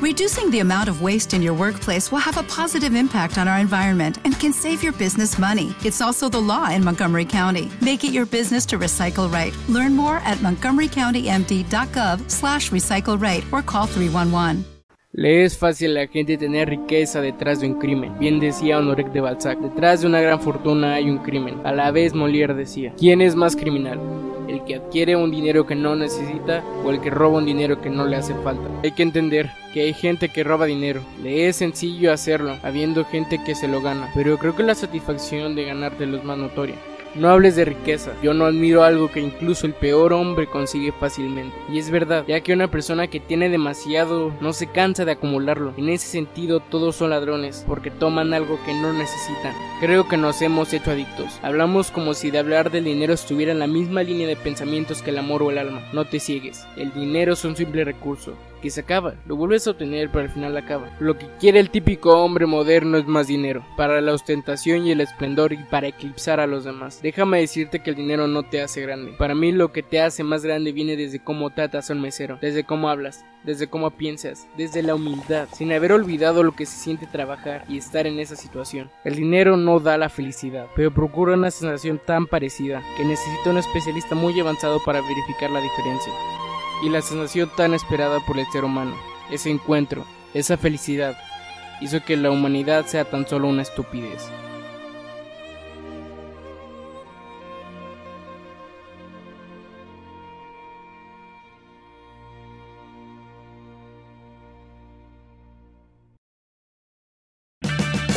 Reducing the amount of waste in your workplace will have a positive impact on our environment and can save your business money. It's also the law in Montgomery County. Make it your business to recycle right. Learn more at montgomerycountymd.gov slash recycle right or call 311. Le es fácil a la gente tener riqueza detrás de un crimen. Bien decía Honoré de Balzac, detrás de una gran fortuna hay un crimen. A la vez Molière decía, ¿quién es más criminal? ¿El que adquiere un dinero que no necesita o el que roba un dinero que no le hace falta? Hay que entender que hay gente que roba dinero. Le es sencillo hacerlo, habiendo gente que se lo gana. Pero creo que la satisfacción de ganártelo es más notoria. No hables de riqueza, yo no admiro algo que incluso el peor hombre consigue fácilmente. Y es verdad, ya que una persona que tiene demasiado no se cansa de acumularlo. En ese sentido todos son ladrones, porque toman algo que no necesitan. Creo que nos hemos hecho adictos. Hablamos como si de hablar del dinero estuviera en la misma línea de pensamientos que el amor o el alma. No te ciegues, el dinero es un simple recurso, que se acaba, lo vuelves a obtener pero al final acaba. Lo que quiere el típico hombre moderno es más dinero, para la ostentación y el esplendor y para eclipsar a los demás. Déjame decirte que el dinero no te hace grande. Para mí lo que te hace más grande viene desde cómo tratas a un mesero, desde cómo hablas, desde cómo piensas, desde la humildad, sin haber olvidado lo que se siente trabajar y estar en esa situación. El dinero no da la felicidad, pero procura una sensación tan parecida que necesita un especialista muy avanzado para verificar la diferencia y la sensación tan esperada por el ser humano, ese encuentro, esa felicidad, hizo que la humanidad sea tan solo una estupidez.